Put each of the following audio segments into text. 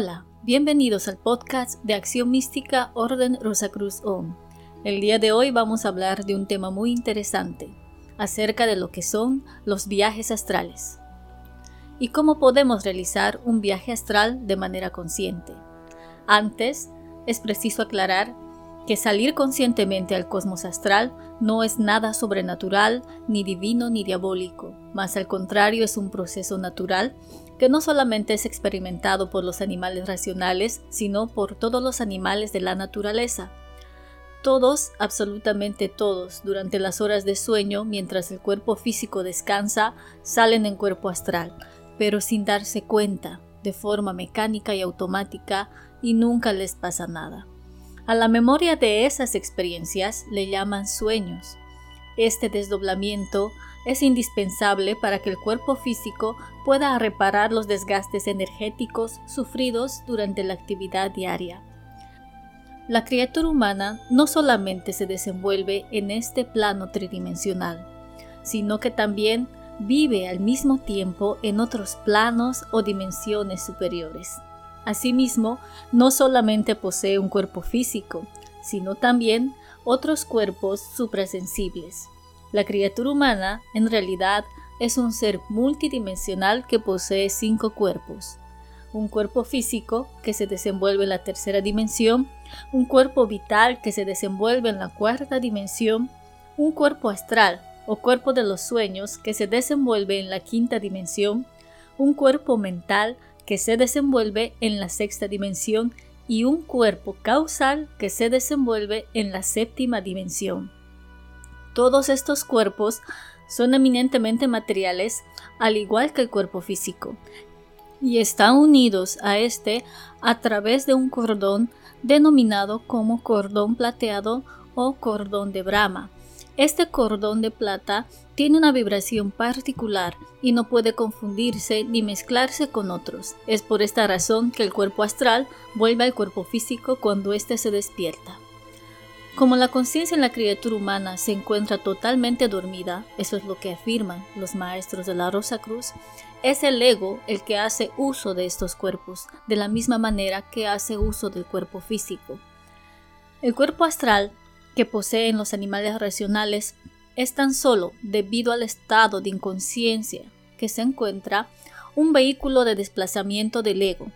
Hola, bienvenidos al podcast de Acción Mística Orden Rosacruz OM. El día de hoy vamos a hablar de un tema muy interesante, acerca de lo que son los viajes astrales y cómo podemos realizar un viaje astral de manera consciente. Antes, es preciso aclarar que salir conscientemente al cosmos astral no es nada sobrenatural, ni divino, ni diabólico, más al contrario es un proceso natural que no solamente es experimentado por los animales racionales, sino por todos los animales de la naturaleza. Todos, absolutamente todos, durante las horas de sueño, mientras el cuerpo físico descansa, salen en cuerpo astral, pero sin darse cuenta, de forma mecánica y automática, y nunca les pasa nada. A la memoria de esas experiencias le llaman sueños. Este desdoblamiento es indispensable para que el cuerpo físico pueda reparar los desgastes energéticos sufridos durante la actividad diaria. La criatura humana no solamente se desenvuelve en este plano tridimensional, sino que también vive al mismo tiempo en otros planos o dimensiones superiores. Asimismo, no solamente posee un cuerpo físico, sino también otros cuerpos suprasensibles. La criatura humana, en realidad, es un ser multidimensional que posee cinco cuerpos. Un cuerpo físico que se desenvuelve en la tercera dimensión, un cuerpo vital que se desenvuelve en la cuarta dimensión, un cuerpo astral o cuerpo de los sueños que se desenvuelve en la quinta dimensión, un cuerpo mental que se desenvuelve en la sexta dimensión y un cuerpo causal que se desenvuelve en la séptima dimensión. Todos estos cuerpos son eminentemente materiales, al igual que el cuerpo físico, y están unidos a este a través de un cordón denominado como cordón plateado o cordón de Brahma. Este cordón de plata tiene una vibración particular y no puede confundirse ni mezclarse con otros. Es por esta razón que el cuerpo astral vuelve al cuerpo físico cuando éste se despierta. Como la conciencia en la criatura humana se encuentra totalmente dormida, eso es lo que afirman los maestros de la Rosa Cruz, es el ego el que hace uso de estos cuerpos, de la misma manera que hace uso del cuerpo físico. El cuerpo astral que poseen los animales racionales es tan solo debido al estado de inconsciencia que se encuentra un vehículo de desplazamiento del ego,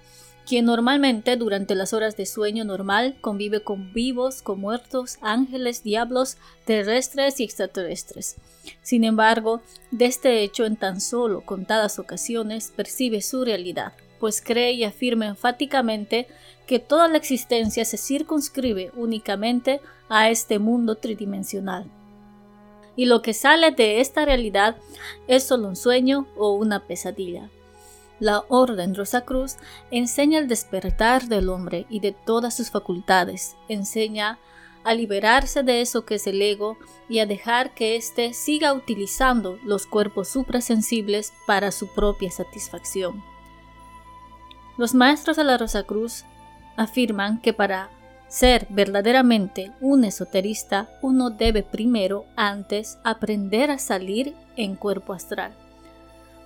quien normalmente durante las horas de sueño normal convive con vivos, con muertos, ángeles, diablos, terrestres y extraterrestres. Sin embargo, de este hecho en tan solo contadas ocasiones percibe su realidad, pues cree y afirma enfáticamente que toda la existencia se circunscribe únicamente a este mundo tridimensional y lo que sale de esta realidad es solo un sueño o una pesadilla. La Orden Rosacruz enseña el despertar del hombre y de todas sus facultades, enseña a liberarse de eso que es el ego y a dejar que éste siga utilizando los cuerpos suprasensibles para su propia satisfacción. Los maestros de la Rosacruz afirman que para ser verdaderamente un esoterista, uno debe primero, antes, aprender a salir en cuerpo astral.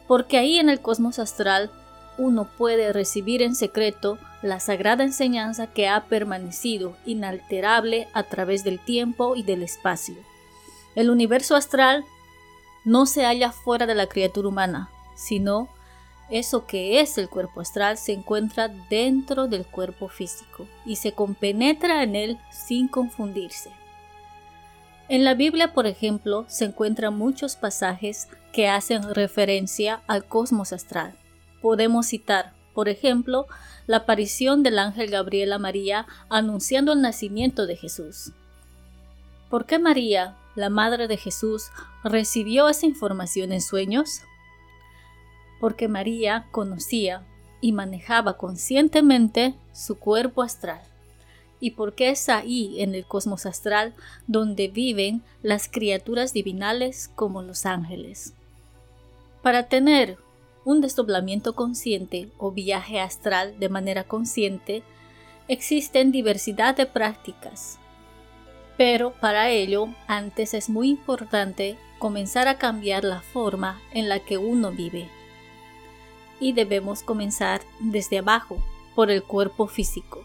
Porque ahí en el cosmos astral uno puede recibir en secreto la sagrada enseñanza que ha permanecido inalterable a través del tiempo y del espacio. El universo astral no se halla fuera de la criatura humana, sino eso que es el cuerpo astral se encuentra dentro del cuerpo físico y se compenetra en él sin confundirse. En la Biblia, por ejemplo, se encuentran muchos pasajes que hacen referencia al cosmos astral. Podemos citar, por ejemplo, la aparición del ángel Gabriel a María anunciando el nacimiento de Jesús. ¿Por qué María, la madre de Jesús, recibió esa información en sueños? Porque María conocía y manejaba conscientemente su cuerpo astral, y porque es ahí en el cosmos astral donde viven las criaturas divinales como los ángeles. Para tener un desdoblamiento consciente o viaje astral de manera consciente, existen diversidad de prácticas. Pero para ello, antes es muy importante comenzar a cambiar la forma en la que uno vive y debemos comenzar desde abajo, por el cuerpo físico.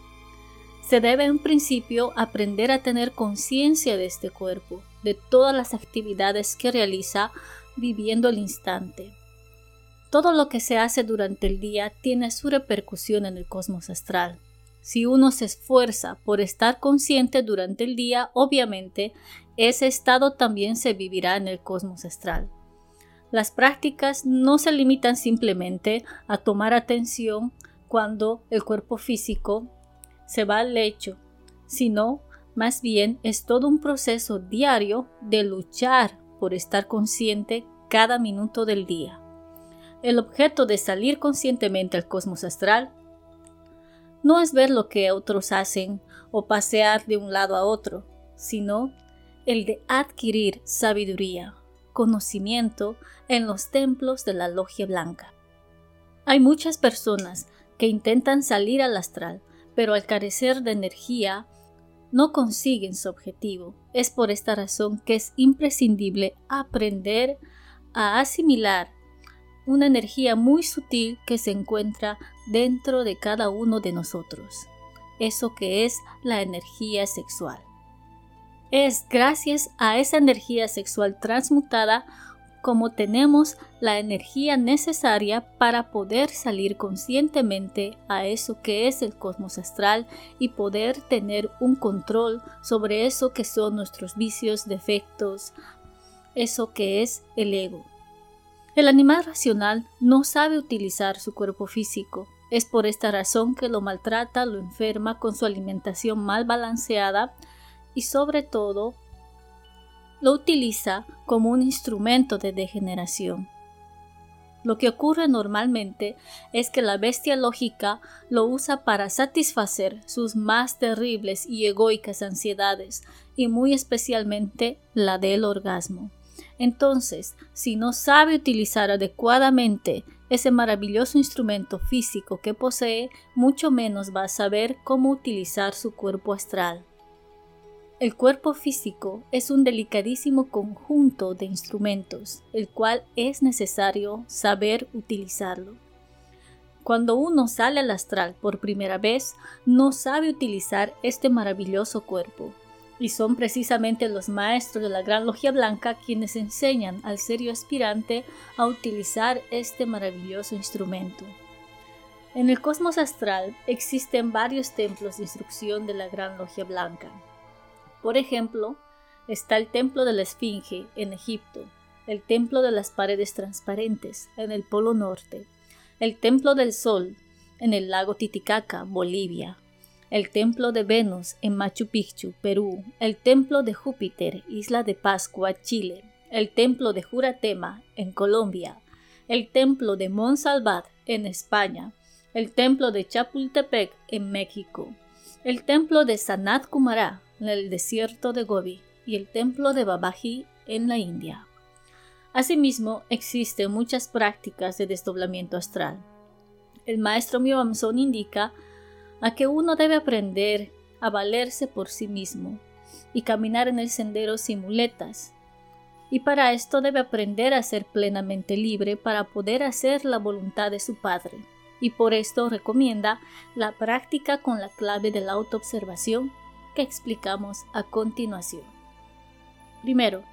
Se debe en principio aprender a tener conciencia de este cuerpo, de todas las actividades que realiza viviendo el instante. Todo lo que se hace durante el día tiene su repercusión en el cosmos astral. Si uno se esfuerza por estar consciente durante el día, obviamente ese estado también se vivirá en el cosmos astral. Las prácticas no se limitan simplemente a tomar atención cuando el cuerpo físico se va al lecho, sino más bien es todo un proceso diario de luchar por estar consciente cada minuto del día. El objeto de salir conscientemente al cosmos astral no es ver lo que otros hacen o pasear de un lado a otro, sino el de adquirir sabiduría, conocimiento en los templos de la logia blanca. Hay muchas personas que intentan salir al astral, pero al carecer de energía no consiguen su objetivo. Es por esta razón que es imprescindible aprender a asimilar una energía muy sutil que se encuentra dentro de cada uno de nosotros, eso que es la energía sexual. Es gracias a esa energía sexual transmutada como tenemos la energía necesaria para poder salir conscientemente a eso que es el cosmos astral y poder tener un control sobre eso que son nuestros vicios, defectos, eso que es el ego. El animal racional no sabe utilizar su cuerpo físico. Es por esta razón que lo maltrata, lo enferma con su alimentación mal balanceada y sobre todo lo utiliza como un instrumento de degeneración. Lo que ocurre normalmente es que la bestia lógica lo usa para satisfacer sus más terribles y egoicas ansiedades, y muy especialmente la del orgasmo. Entonces, si no sabe utilizar adecuadamente ese maravilloso instrumento físico que posee, mucho menos va a saber cómo utilizar su cuerpo astral. El cuerpo físico es un delicadísimo conjunto de instrumentos, el cual es necesario saber utilizarlo. Cuando uno sale al astral por primera vez, no sabe utilizar este maravilloso cuerpo, y son precisamente los maestros de la Gran Logia Blanca quienes enseñan al serio aspirante a utilizar este maravilloso instrumento. En el cosmos astral existen varios templos de instrucción de la Gran Logia Blanca. Por ejemplo, está el templo de la Esfinge en Egipto, el templo de las paredes transparentes en el Polo Norte, el templo del Sol en el lago Titicaca, Bolivia, el templo de Venus en Machu Picchu, Perú, el templo de Júpiter, Isla de Pascua, Chile, el templo de Juratema en Colombia, el templo de Monsalvat en España, el templo de Chapultepec en México, el templo de Sanat Kumara en el desierto de Gobi y el templo de Babaji en la India. Asimismo, existen muchas prácticas de desdoblamiento astral. El maestro Myoamson indica a que uno debe aprender a valerse por sí mismo y caminar en el sendero sin muletas. Y para esto debe aprender a ser plenamente libre para poder hacer la voluntad de su Padre. Y por esto recomienda la práctica con la clave de la autoobservación que explicamos a continuación. Primero,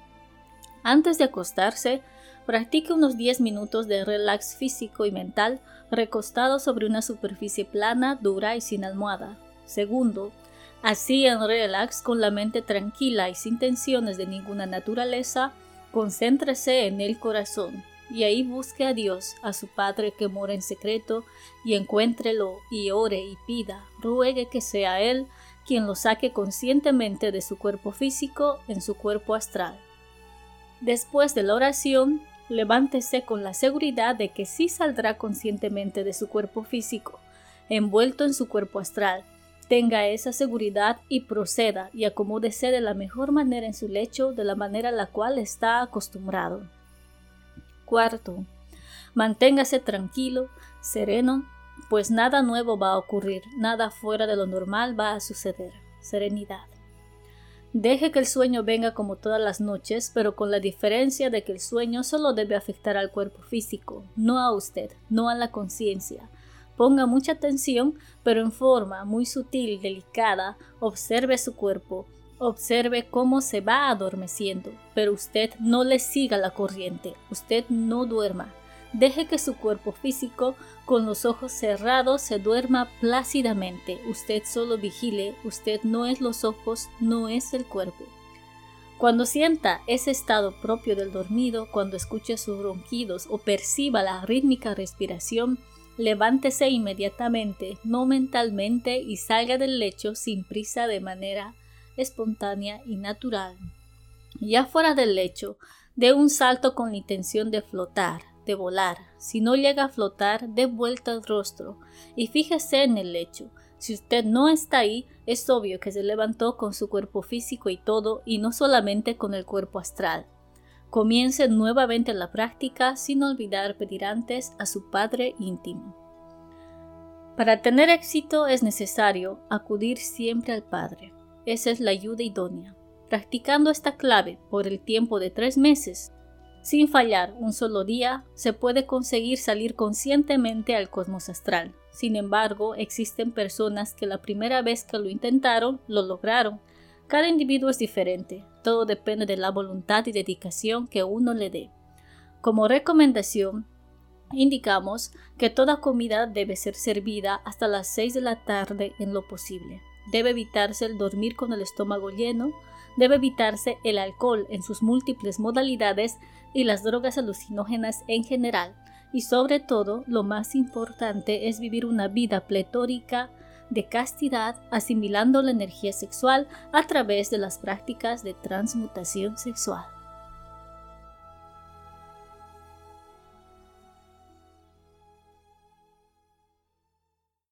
antes de acostarse, practique unos 10 minutos de relax físico y mental recostado sobre una superficie plana, dura y sin almohada. Segundo, así en relax con la mente tranquila y sin tensiones de ninguna naturaleza, concéntrese en el corazón y ahí busque a Dios, a su Padre que mora en secreto, y encuéntrelo y ore y pida, ruegue que sea Él quien lo saque conscientemente de su cuerpo físico en su cuerpo astral. Después de la oración, levántese con la seguridad de que sí saldrá conscientemente de su cuerpo físico, envuelto en su cuerpo astral. Tenga esa seguridad y proceda y acomódese de la mejor manera en su lecho, de la manera a la cual está acostumbrado. Cuarto, manténgase tranquilo, sereno pues nada nuevo va a ocurrir, nada fuera de lo normal va a suceder. Serenidad. Deje que el sueño venga como todas las noches, pero con la diferencia de que el sueño solo debe afectar al cuerpo físico, no a usted, no a la conciencia, Ponga mucha atención, pero en forma muy sutil, delicada, observe su cuerpo, observe cómo se va adormeciendo, pero usted no le siga la corriente, usted no duerma. Deje que su cuerpo físico, con los ojos cerrados, se duerma plácidamente. Usted solo vigile, usted no es los ojos, no es el cuerpo. Cuando sienta ese estado propio del dormido, cuando escuche sus ronquidos o perciba la rítmica respiración, levántese inmediatamente, no mentalmente, y salga del lecho sin prisa de manera espontánea y natural. Ya fuera del lecho, dé un salto con la intención de flotar, de volar. Si no llega a flotar, dé vuelta al rostro y fíjese en el lecho. Si usted no está ahí, es obvio que se levantó con su cuerpo físico y todo, y no solamente con el cuerpo astral. Comience nuevamente la práctica sin olvidar pedir antes a su Padre íntimo. Para tener éxito es necesario acudir siempre al Padre. Esa es la ayuda idónea. Practicando esta clave por el tiempo de tres meses, sin fallar un solo día, se puede conseguir salir conscientemente al cosmos astral. Sin embargo, existen personas que la primera vez que lo intentaron, lo lograron, cada individuo es diferente, todo depende de la voluntad y dedicación que uno le dé. Como recomendación, indicamos que toda comida debe ser servida hasta las 6 de la tarde en lo posible. Debe evitarse el dormir con el estómago lleno, debe evitarse el alcohol en sus múltiples modalidades y las drogas alucinógenas en general, y sobre todo lo más importante es vivir una vida pletórica, de castidad, asimilando la energía sexual a través de las prácticas de transmutación sexual.